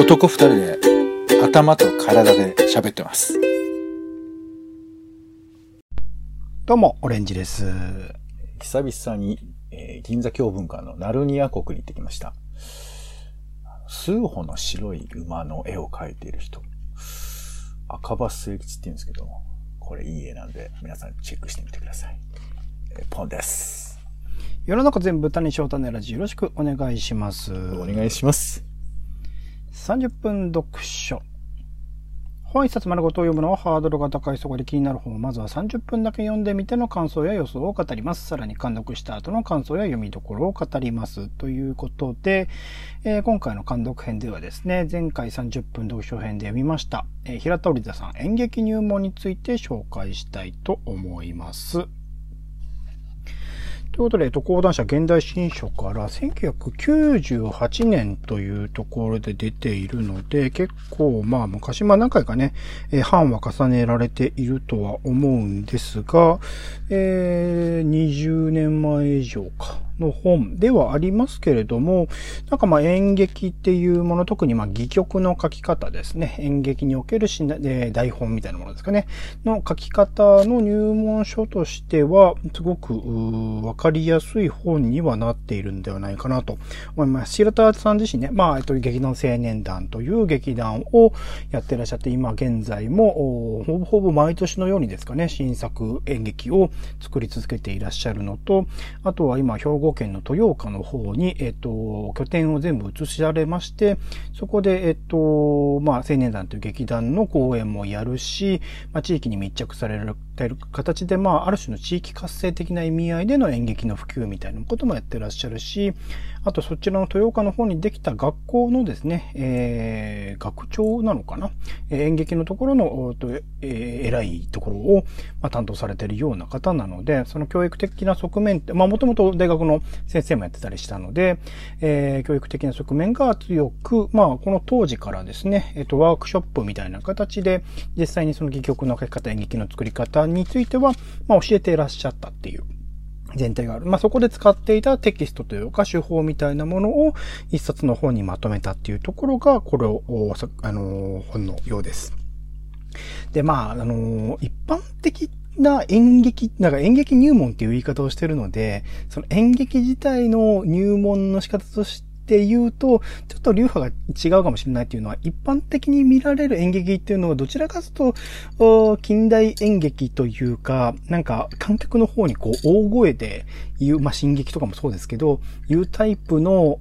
男二人で頭と体で喋ってます。どうも、オレンジです。久々に、えー銀座教文館のナルニア国に行ってきました。数歩の白い馬の絵を描いている人。赤羽末吉って言うんですけど、これいい絵なんで皆さんチェックしてみてください。えーポンです。世の中全部谷翔太ネラジよろしくお願いします。お願いします。30分読書。本一冊丸ごとを読むのはハードルが高いそこで気になる本をまずは30分だけ読んでみての感想や予想を語ります。さらに監読した後の感想や読みどころを語ります。ということで、えー今回の監読編ではですね、前回30分読書編で読みました、えー平田織田さん演劇入門について紹介したいと思います。ということで、えっと、講談社現代新書から1998年というところで出ているので、結構、まあ昔、まあ何回かね、えー版は重ねられているとは思うんですが、えー20年前以上か。の本ではありますけれども、なんかまあ演劇っていうもの、特にまあ戯曲の書き方ですね。演劇におけるしな、え台本みたいなものですかね。の書き方の入門書としては、すごくわかりやすい本にはなっているんではないかなと思います。白田さん自身ね、まあ、えっと、劇団青年団という劇団をやってらっしゃって、今現在も、ほぼほぼ毎年のようにですかね、新作演劇を作り続けていらっしゃるのと、あとは今、兵庫県の豊岡の方に、えっと、拠点を全部移しられまして、そこで、えっと、まあ、青年団という劇団の公演もやるし、まあ、地域に密着されるている形で、まあ、ある種の地域活性的な意味合いでの演劇の普及みたいなこともやってらっしゃるし、あとそちらの豊岡の方にできた学校のですね、えー、学長なのかな、え演劇のところの、えー偉いところを、まあ、担当されているような方なので、その教育的な側面って、まあ、もともと大学の先生もやってたりしたので、えー教育的な側面が強く、まあ、この当時からですね、えっ、と、ワークショップみたいな形で、実際にその戯曲の書き方、演劇の作り方については、まあ、教えていらっしゃったっていう。前提がある。まあ、そこで使っていたテキストというか手法みたいなものを一冊の本にまとめたっていうところが、これを、あの、本のようです。で、まあ、あの一般的な演劇、なんか演劇入門っていう言い方をしてるので、その演劇自体の入門の仕方としてて言うと、ちょっと流派が違うかもしれないっていうのは、一般的に見られる演劇っていうのは、どちらかというと、近代演劇というか、なんか観客の方にこう大声で言う、まあ、進撃とかもそうですけど、いうタイプの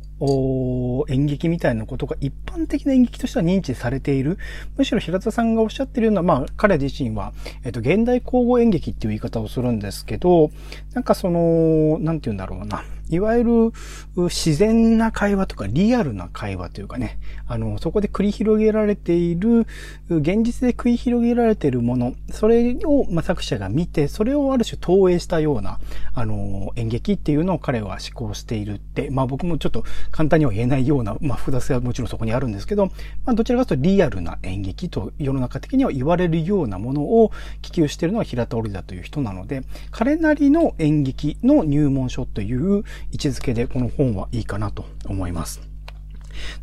演劇みたいなことが一般的な演劇としては認知されている。むしろ平田さんがおっしゃってるような、まあ、彼自身は、えっと、現代交互演劇っていう言い方をするんですけど、なんかその、なんて言うんだろうな。いわゆる自然な会話とかリアルな会話というかね、あの、そこで繰り広げられている、現実で繰り広げられているもの、それを、まあ、作者が見て、それをある種投影したような、あの、演劇っていうのを彼は思考しているって、まあ僕もちょっと簡単には言えないような、まあ複雑さはもちろんそこにあるんですけど、まあどちらかというとリアルな演劇と世の中的には言われるようなものを希求しているのは平田織田という人なので、彼なりの演劇の入門書という位置づけでこの本はいいかなと思います。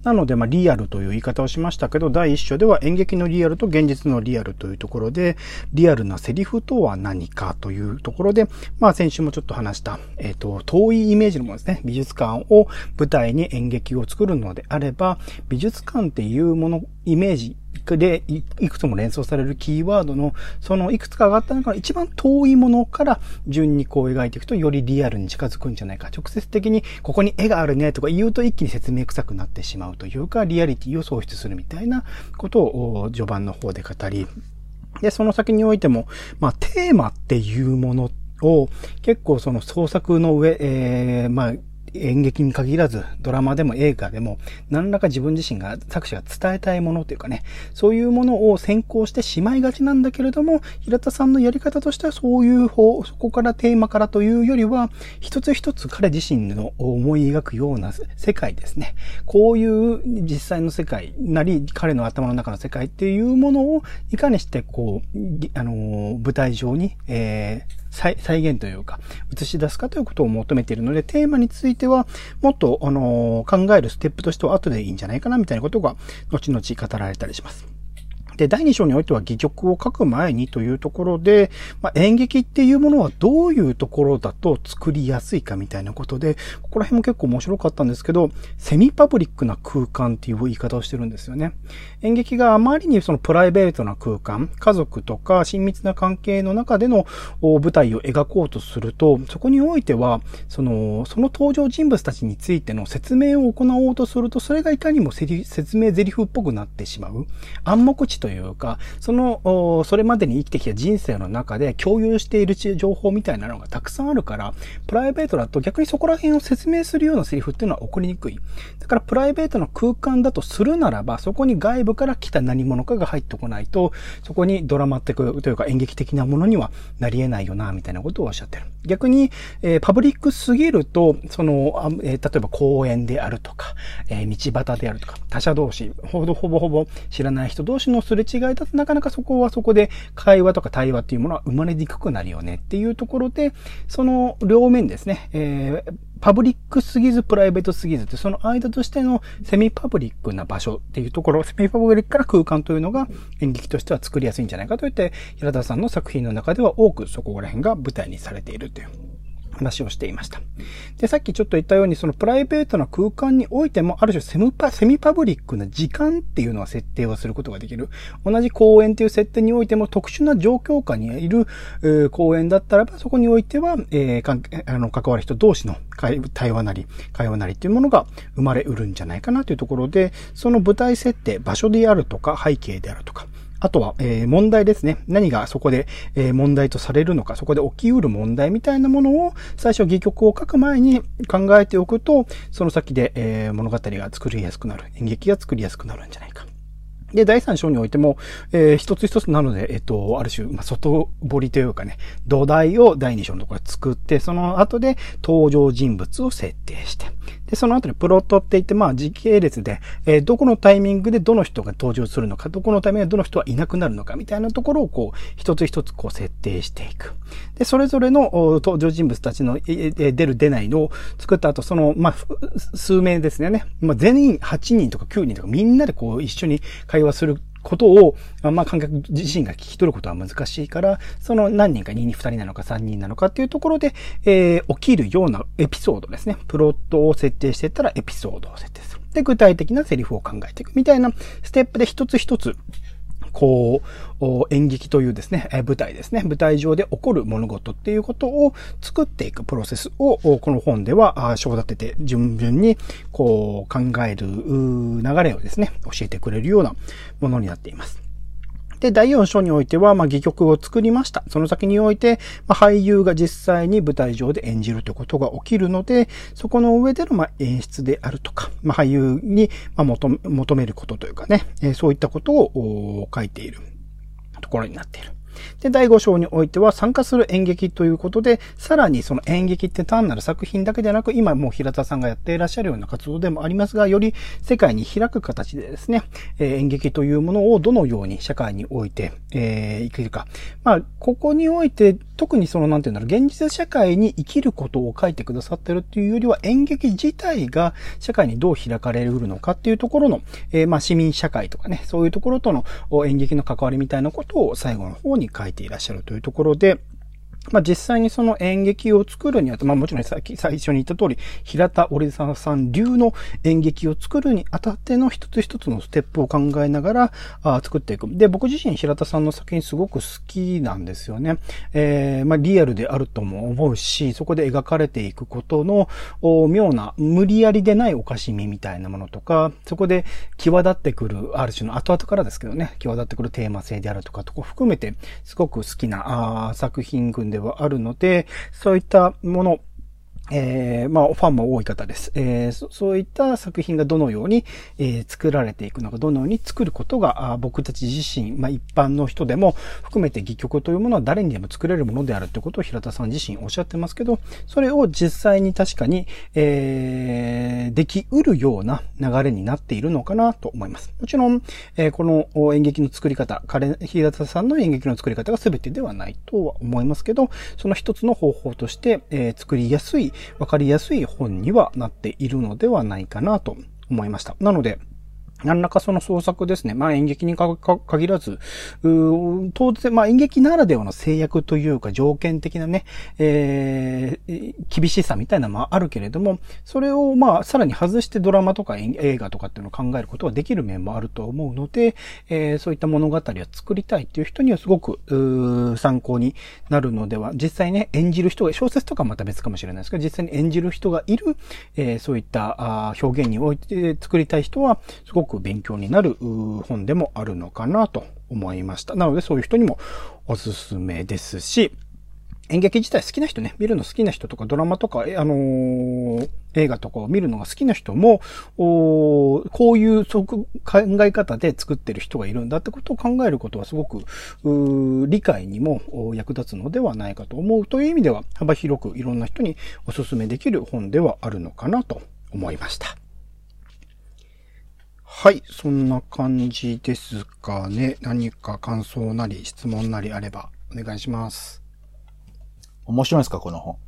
なので、まあ、リアルという言い方をしましたけど、第一章では演劇のリアルと現実のリアルというところで、リアルなセリフとは何かというところで、まあ、先週もちょっと話した、えっ、と、遠いイメージのものですね。美術館を舞台に演劇を作るのであれば、美術館っていうもの、イメージでいくつも連想されるキーワードの、そのいくつか上がった中の一番遠いものから順にこう描いていくとよりリアルに近づくんじゃないか。直接的にここに絵があるねとか言うと一気に説明臭くなってしまうというか、リアリティを喪失するみたいなことを序盤の方で語り、で、その先においても、まあ、テーマっていうものを、結構その創作の上、えー、まあ、演劇に限らず、ドラマでも映画でも、何らか自分自身が、作者が伝えたいものというかね、そういうものを先行してしまいがちなんだけれども、平田さんのやり方としてはそういう方、そこからテーマからというよりは、一つ一つ彼自身の思い描くような世界ですね。こういう実際の世界なり、彼の頭の中の世界っていうものを、いかにしてこう、あの、舞台上に、えー再現というか、映し出すかということを求めているので、テーマについては、もっと、あの考えるステップとしては後でいいんじゃないかな、みたいなことが、後々語られたりします。で、第2章においては戯曲を書く前にというところで、まあ、演劇っていうものはどういうところだと作りやすいかみたいなことで、ここら辺も結構面白かったんですけど、セミパブリックな空間っていう言い方をしてるんですよね。演劇があまりにそのプライベートな空間、家族とか親密な関係の中での舞台を描こうとすると、そこにおいては、その、その登場人物たちについての説明を行おうとすると、それがいかにも説明台詞っぽくなってしまう。暗黙知というか、その、それまでに生きてきた人生の中で共有している情報みたいなのがたくさんあるから、プライベートだと逆にそこら辺を説明するようなセリフっていうのは起こりにくい。だからプライベートの空間だとするならば、そこに外部から来た何者かが入ってこないと、そこにドラマってくというか演劇的なものにはなり得ないよな、みたいなことをおっしゃってる。逆に、えー、パブリックすぎると、その、えー、例えば公園であるとか、えー、道端であるとか、他者同士、ほぼほぼほぼ知らない人同士のすれ違いだとなかなかそこはそこで会話とか対話っていうものは生まれにくくなるよねっていうところで、その両面ですね、えー、パブリックすぎずプライベートすぎずって、その間としてのセミパブリックな場所っていうところ、セミパブリックから空間というのが演劇としては作りやすいんじゃないかといって、平田さんの作品の中では多くそこら辺が舞台にされているという。話をしていました。で、さっきちょっと言ったように、そのプライベートな空間においても、ある種セムパ、セミパブリックな時間っていうのは設定をすることができる。同じ公園という設定においても特殊な状況下にいる、えー、公園だったらば、そこにおいては、えー、かんあの、関わる人同士の対話なり、会話なりっていうものが生まれうるんじゃないかなというところで、その舞台設定、場所であるとか、背景であるとか、あとは、えー、問題ですね。何がそこで、えー、問題とされるのか、そこで起きうる問題みたいなものを、最初戯曲を書く前に考えておくと、その先で、えー、物語が作りやすくなる。演劇が作りやすくなるんじゃないか。で、第三章においても、えー、一つ一つなので、えっ、と、ある種、まあ、外堀というかね、土台を第二章のところで作って、その後で登場人物を設定して、で、その後にプロットって言って、まあ時系列で、えー、どこのタイミングでどの人が登場するのか、どこのタイミングでどの人はいなくなるのか、みたいなところをこう、一つ一つこう設定していく。で、それぞれの登場人物たちの、えー、出る出ないのを作った後、その、まあ、数名ですね。まあ、全員8人とか9人とかみんなでこう一緒に会話することを、まあ、観客自身が聞き取ることは難しいから、その何人か2人、2人なのか3人なのかっていうところで、えー、起きるようなエピソードですね。プロットを設定していったらエピソードを設定する。で、具体的なセリフを考えていくみたいなステップで一つ一つこう、演劇というですね、舞台ですね、舞台上で起こる物事っていうことを作っていくプロセスを、この本では、章立てて順々に、こう、考える流れをですね、教えてくれるようなものになっています。で、第4章においては、まあ、戯曲を作りました。その先において、まあ、俳優が実際に舞台上で演じるということが起きるので、そこの上での、まあ、演出であるとか、まあ、俳優に、まあ、求めることというかね、えー、そういったことを書いているところになっている。で、第5章においては参加する演劇ということで、さらにその演劇って単なる作品だけでなく、今もう平田さんがやっていらっしゃるような活動でもありますが、より世界に開く形でですね、え、演劇というものをどのように社会において、えー、生きるか。まあ、ここにおいて、特にその、なんていうんだろう、現実社会に生きることを書いてくださってるっていうよりは、演劇自体が社会にどう開かれるのかっていうところの、えー、まあ、市民社会とかね、そういうところとの演劇の関わりみたいなことを最後の方に書いていらっしゃるというところで、まあ、実際にその演劇を作るにあたまあ、もちろんさっき最初に言った通り、平田織沢さん流の演劇を作るにあたっての一つ一つのステップを考えながらあ作っていく。で、僕自身平田さんの作品すごく好きなんですよね。えー、まあ、リアルであるとも思うし、そこで描かれていくことの妙な無理やりでないおかしみみたいなものとか、そこで際立ってくる、ある種の後々からですけどね、際立ってくるテーマ性であるとかとこ含めて、すごく好きなあ作品群でではあるので、そういったものえー、まあ、ファンも多い方です。えー、そそういった作品がどのように、えー、作られていくのか、どのように作ることが、あ僕たち自身、まあ、一般の人でも含めて戯曲というものは誰にでも作れるものであるということを平田さん自身おっしゃってますけど、それを実際に確かに、えー、できうるような流れになっているのかなと思います。もちろん、えー、この演劇の作り方、彼、平田さんの演劇の作り方が全てではないとは思いますけど、その一つの方法として、えー、作りやすい分かりやすい本にはなっているのではないかなと思いました。なので、何らかその創作ですね。まあ演劇に限らず、当然、まあ演劇ならではの制約というか条件的なね、えー、厳しさみたいなのもあるけれども、それをまあさらに外してドラマとか映画とかっていうのを考えることができる面もあると思うので、えー、そういった物語を作りたいっていう人にはすごく参考になるのでは、実際ね、演じる人が、小説とかまた別かもしれないですけど、実際に演じる人がいる、えー、そういった表現において作りたい人は、すごくく勉強になる本でもあるのかなと思いました。なのでそういう人にもおすすめですし、演劇自体好きな人ね、見るの好きな人とかドラマとか、あのー、映画とかを見るのが好きな人も、こういう考え方で作ってる人がいるんだってことを考えることはすごく、理解にも役立つのではないかと思うという意味では幅広くいろんな人にお勧めできる本ではあるのかなと思いました。はい、そんな感じですかね。何か感想なり質問なりあればお願いします。面白いですか、この本。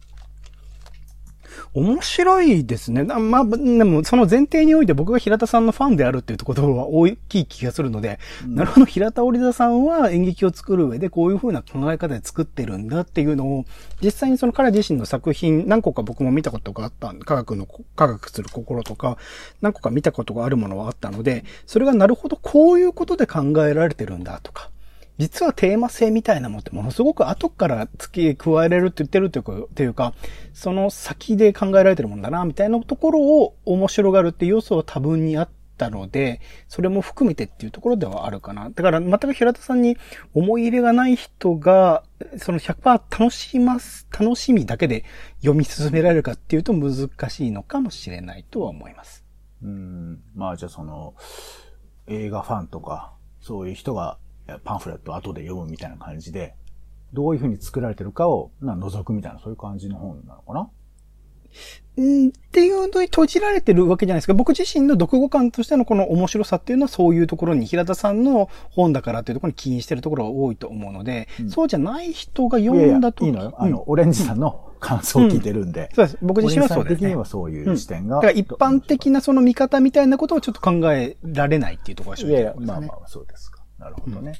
面白いですね。まあ、でも、その前提において僕が平田さんのファンであるっていうところは大きい気がするので、うん、なるほど、平田織田さんは演劇を作る上でこういう風な考え方で作ってるんだっていうのを、実際にその彼自身の作品、何個か僕も見たことがあった科学の、科学する心とか、何個か見たことがあるものはあったので、それがなるほどこういうことで考えられてるんだとか、実はテーマ性みたいなものってものすごく後から付け加えれるって言ってるというか、というか、その先で考えられてるもんだな、みたいなところを面白がるっていう要素は多分にあったので、それも含めてっていうところではあるかな。だから全く平田さんに思い入れがない人が、その100%楽します、楽しみだけで読み進められるかっていうと難しいのかもしれないとは思います。うん。まあじゃあその、映画ファンとか、そういう人がパンフレットを後で読むみたいな感じで、どういうふうに作られてるかをな覗くみたいな、そういう感じの本なのかな？うんっていうのに閉じられてるわけじゃないですか。僕自身の読後感としてのこの面白さっていうのはそういうところに平田さんの本だからっていうところに起因してるところが多いと思うので、うん、そうじゃない人が読んだといいのよ。あの、オレンジさんの感想を聞いてるんで。そうです。僕自身はそうです、ね。的にはそういう視点が。だから一般的なその見方みたいなことをちょっと考えられないっていうところが正直、ね、いやいや、まあまあそうですか。なるほどね。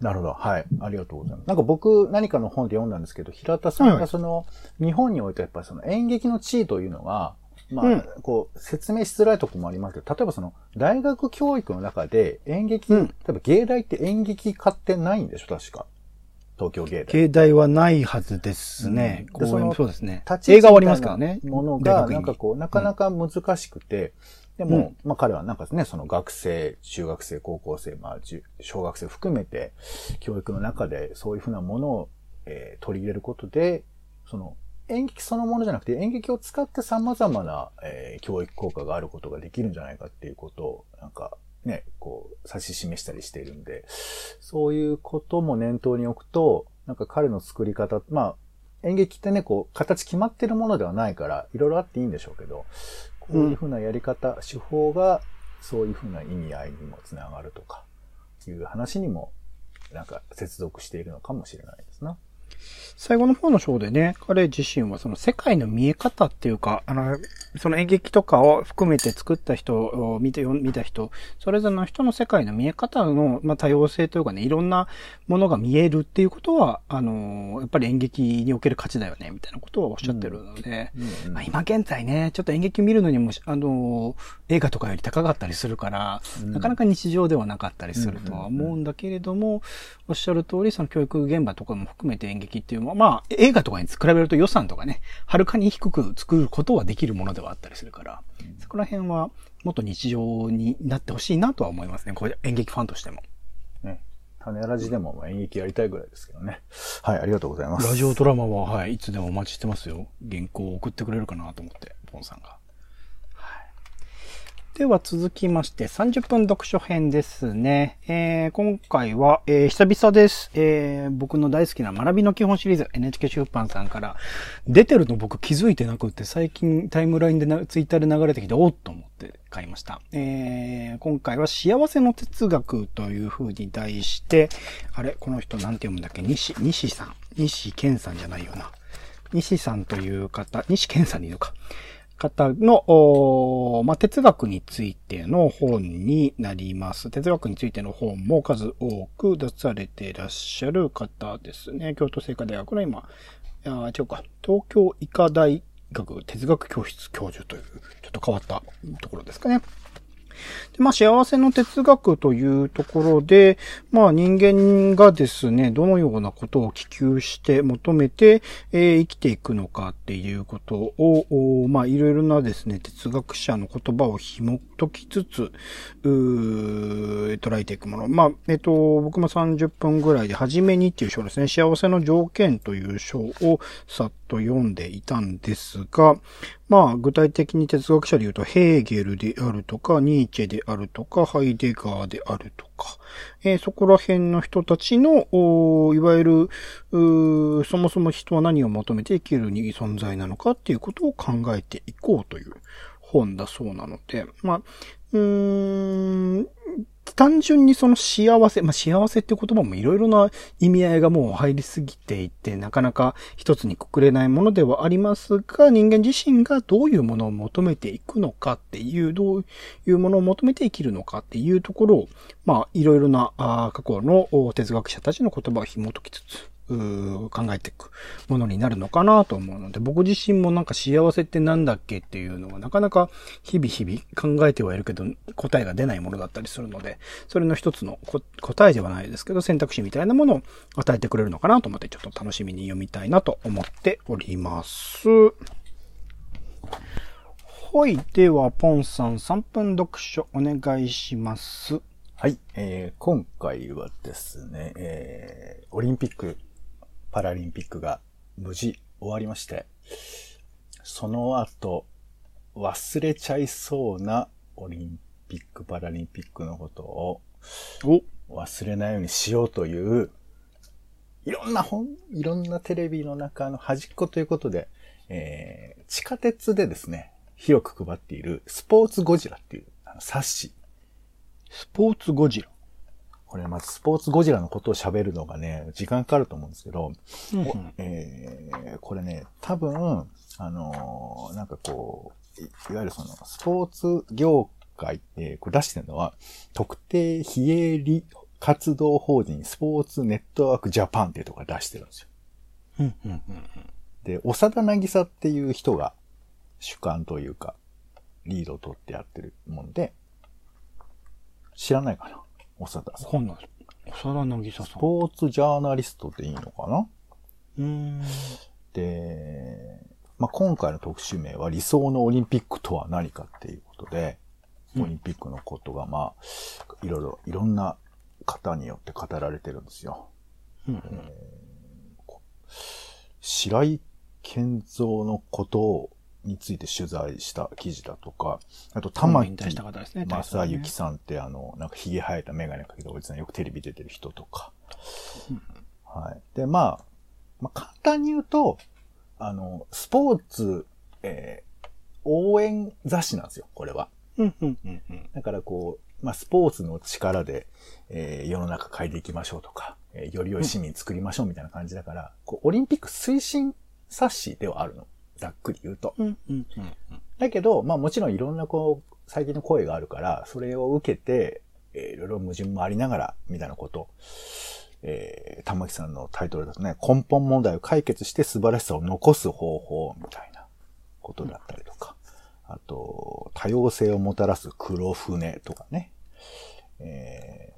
なるほど。はい。ありがとうございます。なんか僕、何かの本で読んだんですけど、平田さんがその、日本においてやっぱりその演劇の地位というのが、まあ、うん、こう、説明しづらいところもありますけど、例えばその、大学教育の中で演劇、うん、例えば芸大って演劇科ってないんでしょ？確か。東京芸大。芸大はないはずですね。うん、でそのそうですね。映画はありますからね。ものが、なんかこう、なかなか難しくて、でも、うん、まあ彼はなんかね、その学生、中学生、高校生、まあ小学生含めて、教育の中でそういうふうなものを、えー、取り入れることで、その演劇そのものじゃなくて演劇を使って様々な、えー、教育効果があることができるんじゃないかっていうことを、なんかね、こう、指し示したりしているんで、そういうことも念頭に置くと、なんか彼の作り方、まあ、演劇ってね、こう、形決まってるものではないから、いろいろあっていいんでしょうけど、こういうふうなやり方、手法がそういうふうな意味合いにもつながるとか、いう話にも、なんか接続しているのかもしれないですな。最後の方の章でね、彼自身はその世界の見え方っていうか、あの、その演劇とかを含めて作った人を見て、見た人、それぞれの人の世界の見え方の、まあ、多様性というかね、いろんなものが見えるっていうことは、あの、やっぱり演劇における価値だよね、みたいなことはおっしゃってるので、うんまあ、今現在ね、ちょっと演劇見るのにも、あの、映画とかより高かったりするから、うん、なかなか日常ではなかったりするとは思うんだけれども、おっしゃる通り、その教育現場とかも含めて演劇っていうのは、まあ、映画とかに比べると予算とかね、はるかに低く作ることはできるものではあったりするから、そこら辺はもっと日常になってほしいなとは思いますね。これ演劇ファンとしても。ね。種ラジでも演劇やりたいぐらいですけどね。はい、ありがとうございます。ラジオドラマは、はい、いつでもお待ちしてますよ。原稿を送ってくれるかなと思って、ポンさんが。では続きまして、30分読書編ですね。えー、今回は、えー、久々です。えー、僕の大好きな学びの基本シリーズ、NHK 出版さんから、出てるの僕気づいてなくって、最近タイムラインでな、ツイッターで流れてきて、おっと思って買いました。えー、今回は幸せの哲学という風に題して、あれこの人なんて読むんだっけ？西、西さん。西健さんじゃないよな。西さんという方、西健さんにいるのか。方の、まあ、哲学についての本になります。哲学についての本も数多く出されていらっしゃる方ですね。京都精華大学の今、あ違うか、東京医科大学哲学教室教授という、ちょっと変わったところですかね。でまあ、幸せの哲学というところで、まあ、人間がですね、どのようなことを希求して求めて、えー生きていくのかっていうことを、まあ、いろいろなですね、哲学者の言葉を紐解きつつ、捉えていくもの。まあ、えっ、と、僕も30分ぐらいで、はじめにっていう章ですね、幸せの条件という章をさっと読んでいたんですが、まあ、具体的に哲学者で言うと、ヘーゲルであるとか、ニーチェであるとか、ハイデガーであるとか、えーそこら辺の人たちの、いわゆる、そもそも人は何を求めて生きるに存在なのかっていうことを考えていこうという本だそうなので、まあ、うーん、単純にその幸せ、まあ、幸せって言葉もいろいろな意味合いがもう入りすぎていて、なかなか一つにくくれないものではありますが、人間自身がどういうものを求めていくのかっていう、どういうものを求めて生きるのかっていうところを、まあ、いろいろな過去の哲学者たちの言葉を紐解きつつ、考えていくものになるのかなと思うので、僕自身もなんか幸せってなんだっけっていうのはなかなか日々日々考えてはいるけど答えが出ないものだったりするので、それの一つの答えではないですけど選択肢みたいなものを与えてくれるのかなと思ってちょっと楽しみに読みたいなと思っております。はい。では、ポンさん3分読書お願いします。はい、えー今回はですね、えーオリンピック、パラリンピックが無事終わりまして、その後、忘れちゃいそうなオリンピック、パラリンピックのことをお忘れないようにしようという、いろんな本、いろんなテレビの中の端っこということで、えー地下鉄でですね、広く配っているスポーツゴジラっていうあの冊子。スポーツゴジラ。これまずスポーツゴジラのことを喋るのがね、時間かかると思うんですけど、えーこれね、多分、あのーなんかこう、いいわゆるその、スポーツ業界ってこれ出してるのは、特定非営利活動法人スポーツネットワークジャパンっていうところが出してるんですよ。うんうんうん。で、長田渚っていう人が主幹というか、リードを取ってやってるもんで、知らないかな長田さん。わかんない。長田渚さん。スポーツジャーナリストでいいのかな？うーん。で、まあ、今回の特集名は理想のオリンピックとは何かっていうことで、うんオリンピックのことがまあ、いろいろ、いろんな方によって語られてるんですよ。うんうん白井健三のことをについて取材した記事だとか、あと玉木。正幸さんってあの、なんか髭生えたメガネかけたおじさんよくテレビ出てる人とか。はい。で、まあ、まあ、簡単に言うと、あの、スポーツ、えー応援雑誌なんですよ、これは。うんうんうんうん。だからこう、まあ、スポーツの力で、えー世の中変えていきましょうとか、えーより良い市民作りましょうみたいな感じだから、こう、オリンピック推進冊子ではあるの。ざっくり言うと。うん。うん。うんだけど、まあもちろんいろんなこう、最近の声があるから、それを受けて、えーいろいろ矛盾もありながら、みたいなこと、えー、玉木さんのタイトルだとね、根本問題を解決して素晴らしさを残す方法、みたいなことだったりとか、あと、多様性をもたらす黒船とかね、えー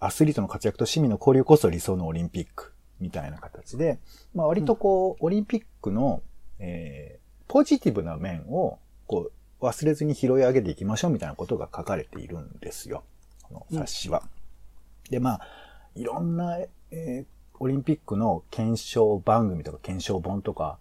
アスリートの活躍と市民の交流こそ理想のオリンピック、みたいな形で、まあ割とこう、オリンピックの、えーポジティブな面を、こう、忘れずに拾い上げていきましょうみたいなことが書かれているんですよ。この冊子は。で、まあ、いろんな、えーオリンピックの検証番組とか検証本とか、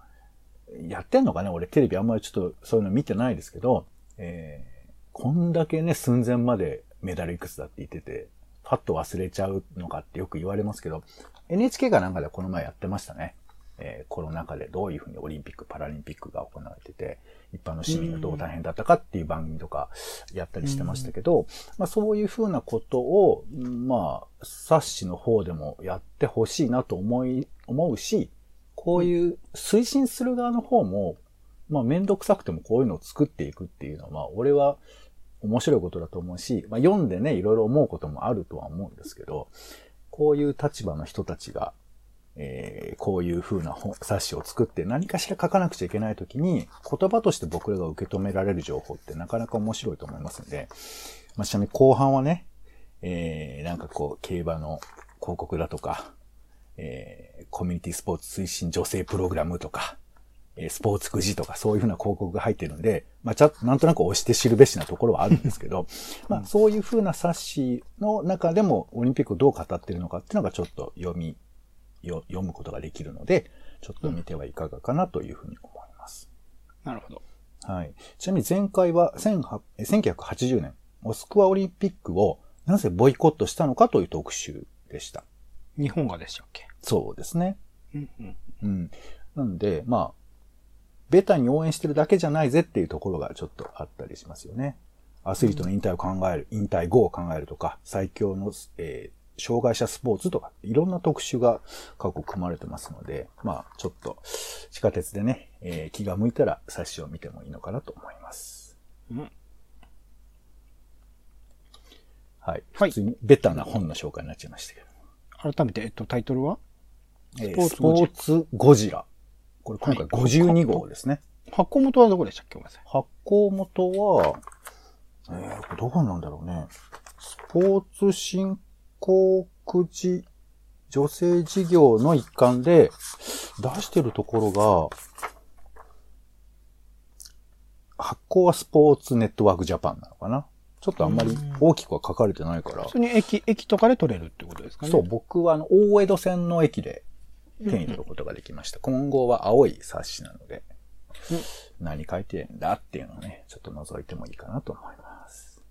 やってんのかね？俺テレビあんまりちょっとそういうの見てないですけど、えー、こんだけね、寸前までメダルいくつだって言ってて、パッと忘れちゃうのかってよく言われますけど、NHK がなんかでこの前やってましたね。えー、コロナ禍でどういうふうにオリンピック、パラリンピックが行われてて、一般の市民がどう大変だったかっていう番組とかやったりしてましたけど、まあそういうふうなことを、まあ、冊子の方でもやってほしいなと思い、思うし、こういう推進する側の方も、まあめんどくさくてもこういうのを作っていくっていうのは、まあ俺は面白いことだと思うし、まあ読んでね、いろいろ思うこともあるとは思うんですけど、こういう立場の人たちが、えー、こういう風な本冊子を作って何かしら書かなくちゃいけないときに、言葉として僕らが受け止められる情報ってなかなか面白いと思いますんで、まあ、ちなみに後半はね、えー、なんかこう、競馬の広告だとか、えー、コミュニティスポーツ推進女性プログラムとか、えスポーツくじとかそういうふうな広告が入ってるんで、まあ、ちゃなんとなく押して知るべしなところはあるんですけど、まあ、そういうふうな冊子の中でもオリンピックをどう語ってるのかっていうのがちょっと読みよ読むことができるので、ちょっと見てはいかがかなというふうに思います。なるほど。はい。ちなみに前回は1980年、モスクワオリンピックをなぜボイコットしたのかという特集でした。日本がでしたっけ？そうですね。うんうん。うん。なんで、まあ、ベタに応援してるだけじゃないぜっていうところがちょっとあったりしますよね。アスリートの引退を考える、引退後を考えるとか、最強の、え障害者スポーツとか、いろんな特集が過去組まれてますので、まあ、ちょっと、地下鉄でね、えー、気が向いたら冊子を見てもいいのかなと思います。うん。はい。普通にベタな本の紹介になっちゃいましたけど。改めて、えっと、タイトルは？スポーツゴジラ。これ今回52号ですね。発行元はどこでしたっけごめんなさい。発行元は、えー、どこなんだろうね。スポーツ振興くじ女性事業の一環で出してるところが、発行はスポーツネットワークジャパンなのかな？ちょっとあんまり大きくは書かれてないから。普通に駅、駅とかで取れるってことですかね？そう、僕はあの、大江戸線の駅で手に取ることができました。今後は青い冊子なので、何書いてんだっていうのをね、ちょっと覗いてもいいかなと思います。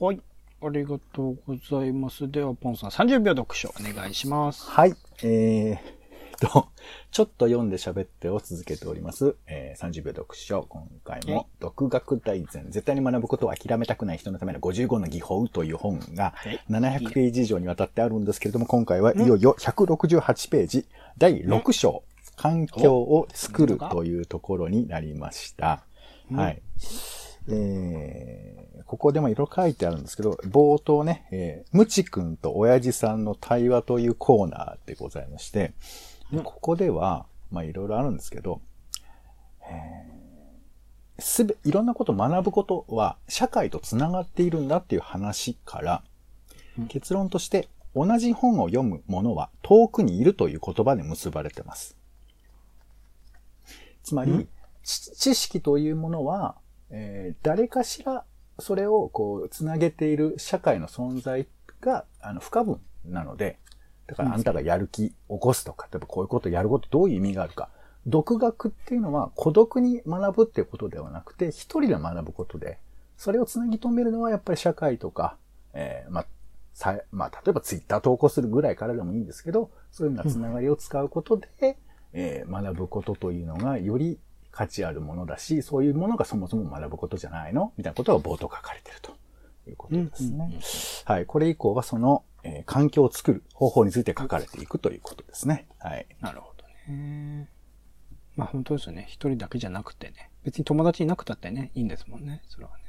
はい。ありがとうございます。では、ポンさん30秒読書お願いします。はい。えー、と、ちょっと読んで喋ってを続けております。えー、30秒読書。今回も、独学大全。絶対に学ぶことを諦めたくない人のための55の技法という本が700ページ以上にわたってあるんですけれども、今回はいよいよ168ページ、第6章、環境を作るというところになりました。はい。えー、ここでもいろいろ書いてあるんですけど、冒頭ね、えー、ムチ君と親父さんの対話というコーナーでございまして、ここでは、まあいろいろあるんですけど、えー、すべ、いろんなことを学ぶことは社会と繋がっているんだっていう話から、結論として同じ本を読む者は遠くにいるという言葉で結ばれてます。つまり、知識というものはえー、誰かしらそれをこう、つなげている社会の存在が、あの、不可分なので、だからあんたがやる気起こすとか、例えばこういうことやることどういう意味があるか。独学っていうのは孤独に学ぶっていうことではなくて、一人で学ぶことで、それをつなぎ止めるのはやっぱり社会とか、えー、まあ、さ、まあ、例えばツイッター投稿するぐらいからでもいいんですけど、そういうようなつながりを使うことで、うん、えー、学ぶことというのがより価値あるものだし、そういうものがそもそも学ぶことじゃないの？みたいなことが冒頭書かれているということですね。はい。これ以降はその、えー、環境を作る方法について書かれていくということですね。はい。なるほどね。まあ本当ですよね。一人だけじゃなくてね。別に友達いなくたってね、いいんですもんね。それはね。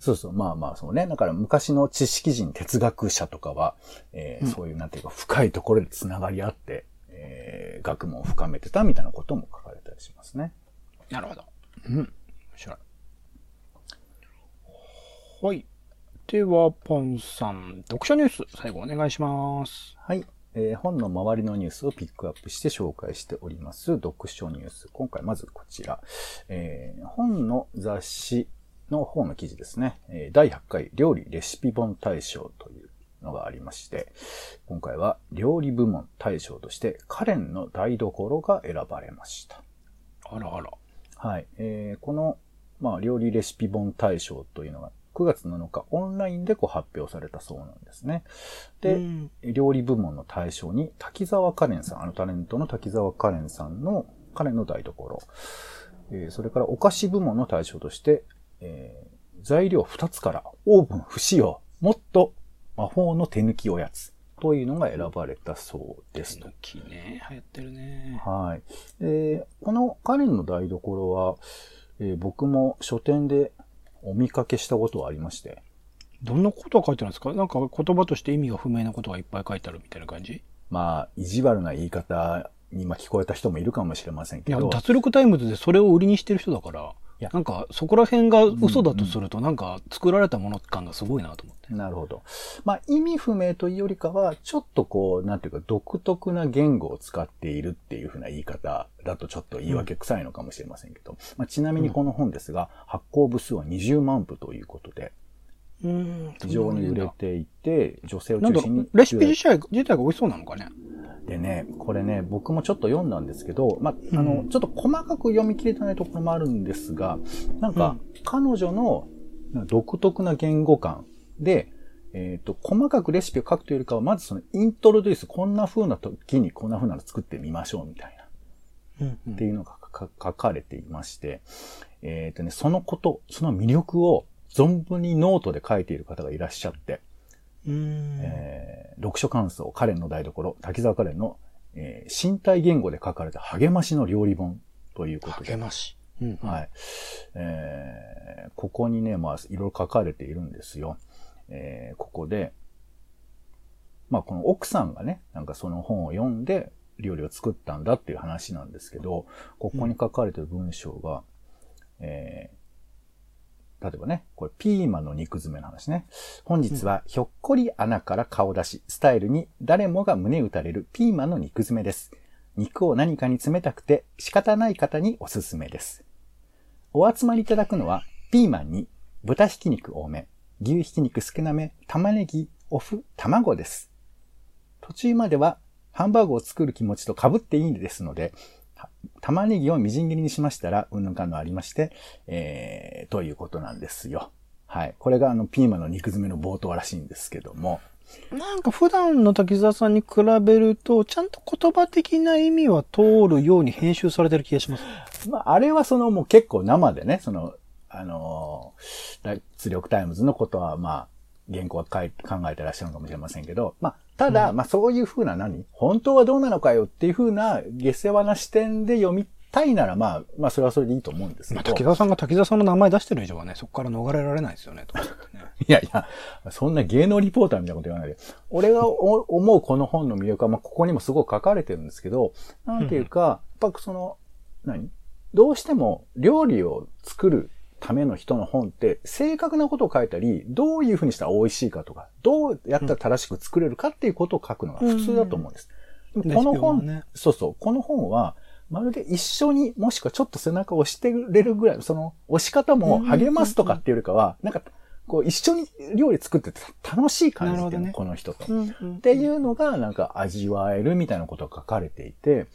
そうそう。まあまあそうね。だから昔の知識人、哲学者とかは、えー、うん、そういうなんていうか深いところで繋がり合って、えー、学問を深めてたみたいなことも書かれたりしますね。なるほど。うん。面白い。はい。では、ポンさん、読書ニュース、最後お願いします。はい。えー、本の周りのニュースをピックアップして紹介しております。読書ニュース。今回まずこちら。えー、本の雑誌の方の記事ですね。えー、第100回料理レシピ本大賞というのがありまして、今回は料理部門大賞としてカレンの台所が選ばれました。あらあら。はい。えーこの、まあ、料理レシピ本大賞というのが9月7日オンラインでこう発表されたそうなんですね。で、うん料理部門の大賞に滝沢カレンさん、あのタレントの滝沢カレンさんのカレンの台所。えーそれからお菓子部門の大賞として、えー材料2つからオーブン不使用、もっと魔法の手抜きおやつというのが選ばれたそうですね、流行ってるね。はい。えーこのカレンの台所は、えー僕も書店でお見かけしたことはありまして、どんなことが書いてあるんですか？なんか言葉として意味が不明なことがいっぱい書いてあるみたいな感じ？まあ、意地悪な言い方にまあ聞こえた人もいるかもしれませんいや、けど、脱力タイムズでそれを売りにしてる人だからや、なんかそこら辺が嘘だとすると、なんか作られたもの感がすごいなと思って。なるほど。まあ、意味不明というよりかは、ちょっとこう、なんていうか、独特な言語を使っているっていうふうな言い方だとちょっと言い訳臭いのかもしれませんけど、まあ、ちなみにこの本ですが、発行部数は20万部ということで、うん非常に売れていて、女性を中心に。レシピ自体自体が美味しそうなのかね？でね、これね、僕もちょっと読んだんですけど、まあ、あの、うんちょっと細かく読み切れてないところもあるんですが、なんか、彼女の独特な言語感で、えっ、と、細かくレシピを書くというよりかは、まずその introduce、こんな風な時にこんな風なの作ってみましょうみたいな、うんっていうのがか書かれていまして、えっ、とね、そのこと、その魅力を存分にノートで書いている方がいらっしゃって、うん。えー読書感想、カレンの台所、滝沢カレンの、えー身体言語で書かれた励ましの料理本ということで。励まし。うんうんはい。えーここにね、まあ、いろいろ書かれているんですよ。えーここで、まあ、この奥さんがね、なんかその本を読んで料理を作ったんだっていう話なんですけど、ここに書かれてる文章が、えー例えばね、これピーマンの肉詰めの話ね。本日はひょっこり穴から顔出し、スタイルに誰もが胸打たれるピーマンの肉詰めです。肉を何かに詰めたくて仕方ない方におすすめです。お集まりいただくのは、ピーマンに豚ひき肉多め、牛ひき肉少なめ、玉ねぎ、お麩、卵です。途中まではハンバーグを作る気持ちと被っていいんですので、玉ねぎをみじん切りにしましたら、うんぬんかんのありまして、えー、ということなんですよ。はい。これがあの、ピーマンの肉詰めの冒頭らしいんですけども、なんか普段の滝沢さんに比べると、ちゃんと言葉的な意味は通るように編集されてる気がします。まあ、あれはそのもう結構生でね、その、あのー、脱力タイムズのことはまあ、原稿は考えてらっしゃるのかもしれませんけど、まあ、ただ、まあそういうふうな何？本当はどうなのかよっていうふうな下世話な視点で読みたいなら、まあ、まあそれはそれでいいと思うんですけまあ、ど。滝沢さんが滝沢さんの名前出してる以上はね、そこから逃れられないですよね、と。いやいや、そんな芸能リポーターみたいなこと言わないで。俺がお思うこの本の魅力は、まあ、ここにもすごく書かれてるんですけど、なんていうか、やっぱその、何？どうしても料理を作るための人の本って、正確なことを書いたり、どういうふうにしたら美味しいかとか、どうやったら正しく作れるかっていうことを書くのが普通だと思うんです。でもこの本、ね。そうそう、この本は、まるで一緒にもしくはちょっと背中を押してれるぐらい、その押し方も励ますとかっていうよりかは、なんか、こう一緒に料理作ってて楽しい感じで、ね。この人と。うん。っていうのが、なんか味わえるみたいなことが書かれていて、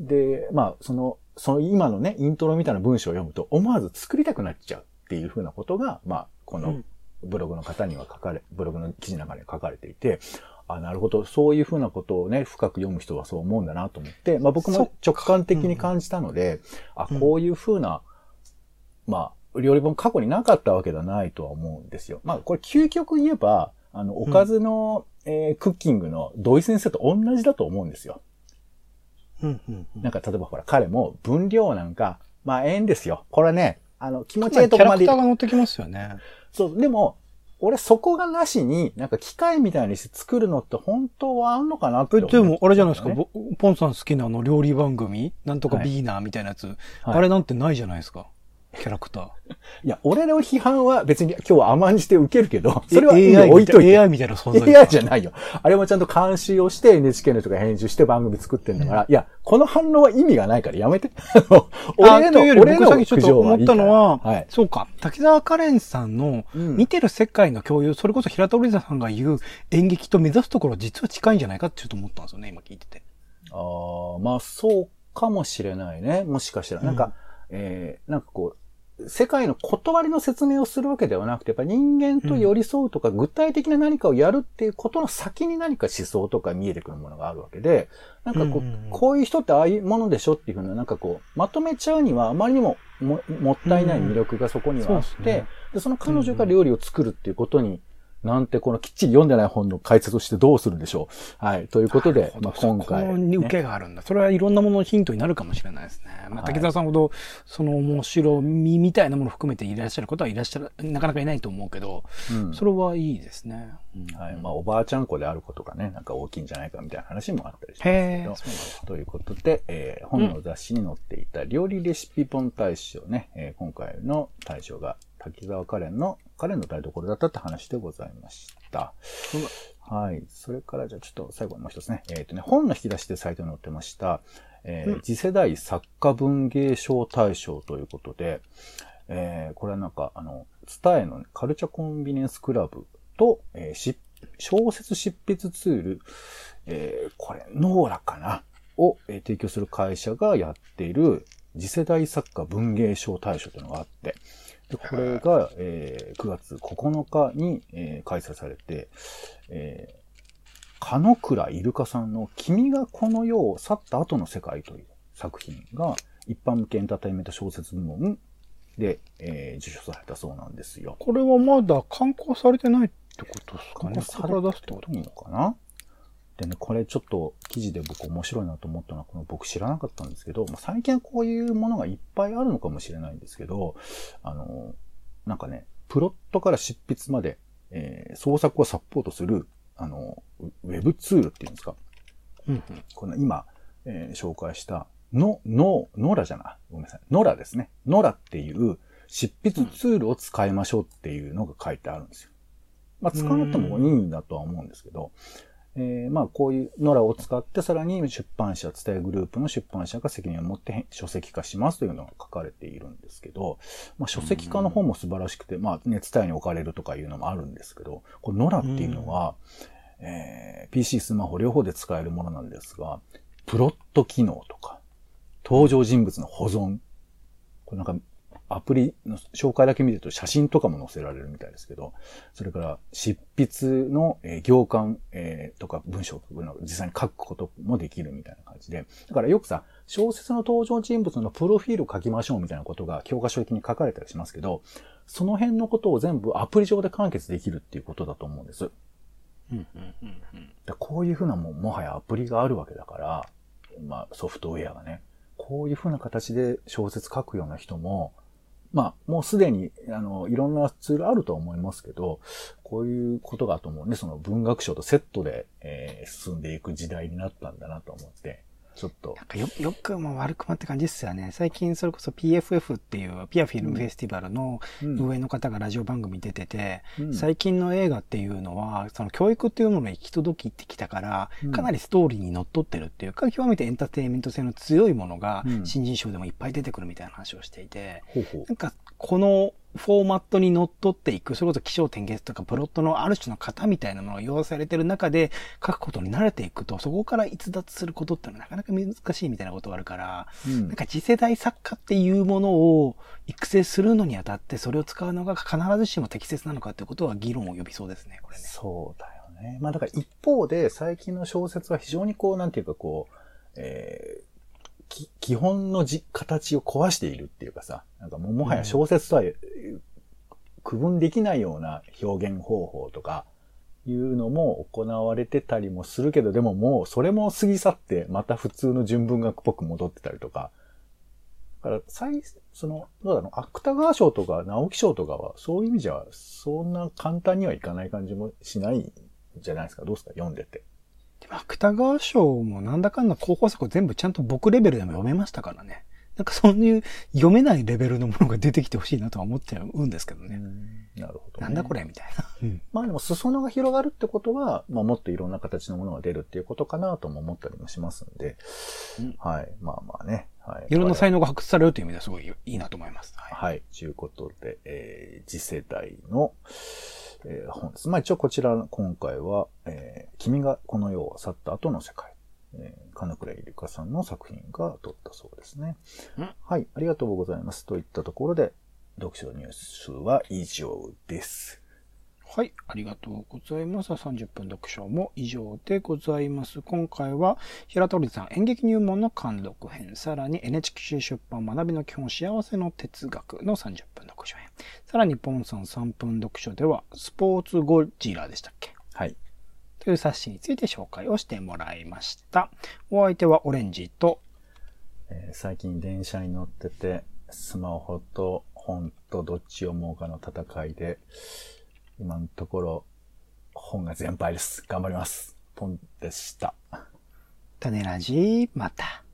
で、まあ、その、その今のね、イントロみたいな文章を読むと、思わず作りたくなっちゃうっていうふうなことが、まあ、このうん。ブログの方には書かれ、ブログの記事の中には書かれていて、あ、なるほど、そういうふうなことをね、深く読む人はそう思うんだなと思って、まあ僕も直感的に感じたので、あ、うん。こういうふうな、まあ、料理本過去になかったわけではないとは思うんですよ。まあ、これ究極言えば、あの、おかずの、えークッキングの土井先生と同じだと思うんですよ。うんうんうん。なんか、例えばほら、彼も分量なんか、まあ、ええんですよ。これね、あの、気持ちいいキャラクとこまでターが乗ってきますよね。そう、でも、俺そこがなしに、なんか機械みたいにして作るのって本当はあんのかなってえ、思っちゃうでも、あれじゃないですか、ポンさん好きなあの料理番組なんとかビーナーみたいなやつ、あれなんてないじゃないですか。キャラクター。いや、俺の批判は別に今日は甘んじて受けるけど、それはいいよ AI 置いといて。AI みたいな存在。AI じゃないよ。あれもちゃんと監視をして NHK の人が編集して番組作ってんだから、いや、この反応は意味がないからやめて。俺の、俺の僕さっきちょっと思ったのは、はい。そうか、滝沢カレンさんのうん見てる世界の共有、それこそ平田織田さんが言う演劇と目指すところ実は近いんじゃないかってちょっと思ったんですよね、今聞いてて。ああ、まあそうかもしれないね。もしかしたら。なんか、えー、なんかこう、世界の断りの説明をするわけではなくて、やっぱ人間と寄り添うとか、具体的な何かをやるっていうことの先に何か思想とか見えてくるものがあるわけで、なんかこう、こういう人ってああいうものでしょっていうふうな、なんかこう、まとめちゃうにはあまりにもももったいない魅力がそこにはあって、でその彼女が料理を作るっていうことに、なんてこのきっちり読んでない本の解説をしてどうするんでしょう。はい。ということで、まあ、今回、ここに受けがあるんだ。それはいろんなもののヒントになるかもしれないですね。まあ、はい滝沢さんほど、その面白みみたいなものを含めていらっしゃることはいらっしゃる、なかなかいないと思うけど、うんそれはいいですね。うんはい。まあ、おばあちゃん子であることがね、なんか大きいんじゃないかみたいな話もあったりしますけへえど。。ということで、えー本の雑誌に載っていた料理レシピ本大賞ね、えー今回の大賞が滝沢カレンの、カレンの台所だったって話でございました。はい。それからじゃあちょっと最後にもう一つね、えっ、とね、本の引き出しでサイトに載ってました、えーうん次世代作家文芸賞大賞ということで、えーこれはなんか、あの、ツタエの、ね、カルチャーコンビニエンスクラブと、えーし小説執筆ツール、えーこれ、ノーラかな？を、えー提供する会社がやっている次世代作家文芸賞大賞というのがあって、でこれが、えー9月9日に、えー開催されて、えー、金倉イルカさんの君がこの世を去った後の世界という作品が一般向けエンターテインメント小説部門で、えー受賞されたそうなんですよ。これはまだ刊行されてないってことですかね。さこれから出すってこといいのかな？でね、これちょっと記事で僕面白いなと思ったのは、この僕知らなかったんですけど、まあ、最近はこういうものがいっぱいあるのかもしれないんですけど、あの、なんかね、プロットから執筆まで、えー創作をサポートする、あの、ウウェブツールっていうんですか。うんうんこの今、えー紹介した、の、の、ノラじゃない？ごめんなさい。ノラですね。ノラっていう執筆ツールを使いましょうっていうのが書いてあるんですよ。まあ、使わなくてもいいんだとは思うんですけど、えーまあ、こういうノラを使って、さらに出版社、伝えグループの出版社が責任を持ってへ書籍化しますというのが書かれているんですけど、まあ、書籍化の方も素晴らしくて、まあ、ね、伝えに置かれるとかいうのもあるんですけど、このノラっていうのは、えー PC、スマホ両方で使えるものなんですが、プロット機能とか、登場人物の保存、これなんかアプリの紹介だけ見ると写真とかも載せられるみたいですけど、それから執筆の、えー行間、えーとか文章を実際に書くこともできるみたいな感じで、だからよくさ、小説の登場人物のプロフィールを書きましょうみたいなことが教科書的に書かれたりしますけど、その辺のことを全部アプリ上で完結できるっていうことだと思うんです。うんうんうんうん。だこういうふうなもん、もはやアプリがあるわけだから、まあソフトウェアがね、こういうふうな形で小説書くような人も、まあもうすでに、あの、いろんなツールあると思いますけど、こういうことがと思うんで、その文学賞とセットで、えー進んでいく時代になったんだなと思って、ちょっと。なん、かよ、よくも悪くもって感じですよね。最近それこそ PFF っていう、ピアフィルムフェスティバルのうん。運営の方がラジオ番組出てて、うん。最近の映画っていうのは、その教育っていうものに行き届いてきたから、うん。かなりストーリーにのっとってるっていうか、極めてエンターテインメント性の強いものがう、ん。新人賞でもいっぱい出てくるみたいな話をしていて、ほうほう。なんか、このフォーマットにのっとっていく、それこそ気象点結とかプロットのある種の型みたいなものが用意されてる中で書くことに慣れていくと、そこから逸脱することってのはなかなか難しいみたいなことがあるから、うんなんか次世代作家っていうものを育成するのにあたって、それを使うのが必ずしも適切なのかってことは議論を呼びそうですね、これね。そうだよね。まあだから一方で最近の小説は非常にこう、なんていうかこう、えーき基本のじ形を壊しているっていうかさ、なんかもうもはや小説とは、えー区分できないような表現方法とか、いうのも行われてたりもするけど、でももうそれも過ぎ去ってまた普通の純文学っぽく戻ってたりとか、だから、最、その、どうだろう、芥川賞とか直木賞とかは、そういう意味じゃ、そんな簡単にはいかない感じもしないんじゃないですか？どうですか？読んでて。でも芥川賞もなんだかんだ候補作を全部ちゃんと僕レベルでも読めましたからね。なんかそういう読めないレベルのものが出てきてほしいなとは思っちゃうんですけどね。なるほど、ね、なんだこれみたいな。うんまあでも裾野が広がるってことは、まあもっといろんな形のものが出るっていうことかなとも思ったりもしますんで、うんはい。まあまあね。はい。いろんな才能が発掘されるという意味ではすごいいいなと思います。はい。はい。ということで、えー次世代の、えー本です。まあ一応こちら、今回は、えー君がこの世を去った後の世界。えー金倉ゆりかさんの作品が撮ったそうですね。うんはい。ありがとうございます。といったところで、読書ニュースは以上です。はい、ありがとうございます。30分読書も以上でございます。今回は、平鳥さん演劇入門の監読編、さらに NHK 出版学びの基本幸せの哲学の30分読書編、さらにポンさん3分読書では、スポーツゴジラでしたっけ？はい。という冊子について紹介をしてもらいました。お相手はオレンジと、えー最近電車に乗ってて、スマホと本とどっち読もうかの戦いで、今のところ本が全敗です。頑張ります。ポンでした。種ラジ、また。